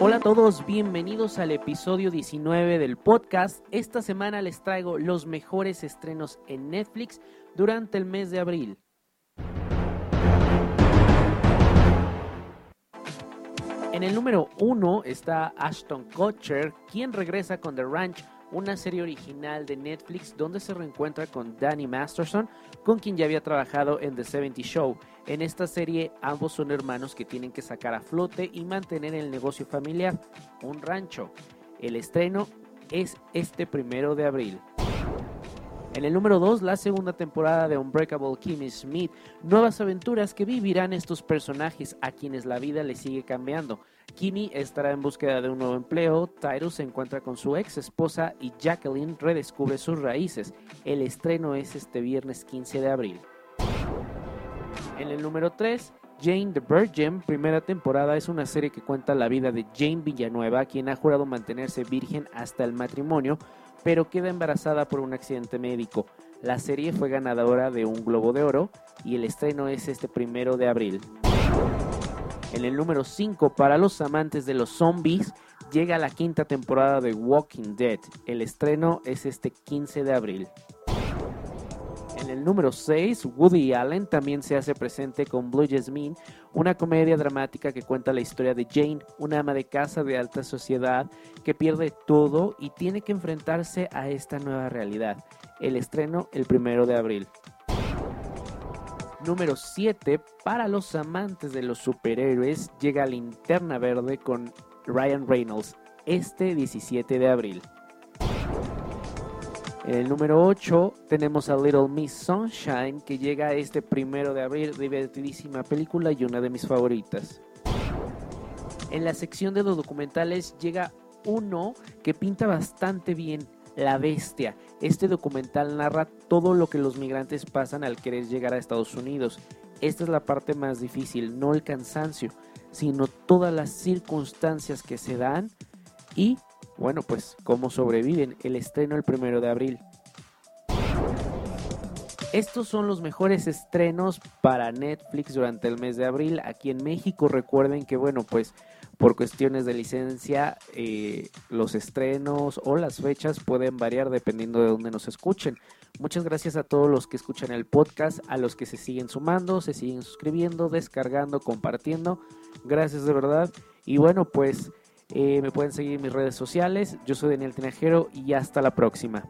Hola a todos, bienvenidos al episodio 19 del podcast. Esta semana les traigo los mejores estrenos en Netflix durante el mes de abril. En el número 1 está Ashton Kutcher, quien regresa con The Ranch una serie original de Netflix donde se reencuentra con Danny Masterson, con quien ya había trabajado en The 70 Show. En esta serie ambos son hermanos que tienen que sacar a flote y mantener el negocio familiar, un rancho. El estreno es este primero de abril. En el número 2, la segunda temporada de Unbreakable Kimmy Smith, nuevas aventuras que vivirán estos personajes a quienes la vida les sigue cambiando. Kimmy estará en búsqueda de un nuevo empleo, Tyrus se encuentra con su ex esposa y Jacqueline redescubre sus raíces. El estreno es este viernes 15 de abril. En el número 3, Jane the Virgin, primera temporada, es una serie que cuenta la vida de Jane Villanueva, quien ha jurado mantenerse virgen hasta el matrimonio, pero queda embarazada por un accidente médico. La serie fue ganadora de un Globo de Oro y el estreno es este primero de abril. En el número 5, para los amantes de los zombies, llega la quinta temporada de Walking Dead. El estreno es este 15 de abril. En el número 6, Woody Allen también se hace presente con Blue Jasmine, una comedia dramática que cuenta la historia de Jane, una ama de casa de alta sociedad que pierde todo y tiene que enfrentarse a esta nueva realidad. El estreno el primero de abril. Número 7, para los amantes de los superhéroes, llega Linterna Verde con Ryan Reynolds este 17 de abril. En el número 8 tenemos a Little Miss Sunshine que llega este primero de abril, divertidísima película y una de mis favoritas. En la sección de los documentales llega uno que pinta bastante bien, La Bestia. Este documental narra todo lo que los migrantes pasan al querer llegar a Estados Unidos. Esta es la parte más difícil, no el cansancio, sino todas las circunstancias que se dan y bueno, pues cómo sobreviven. El estreno el primero de abril. Estos son los mejores estrenos para Netflix durante el mes de abril. Aquí en México recuerden que, bueno, pues por cuestiones de licencia, eh, los estrenos o las fechas pueden variar dependiendo de dónde nos escuchen. Muchas gracias a todos los que escuchan el podcast, a los que se siguen sumando, se siguen suscribiendo, descargando, compartiendo. Gracias de verdad. Y bueno, pues eh, me pueden seguir en mis redes sociales. Yo soy Daniel Tinajero y hasta la próxima.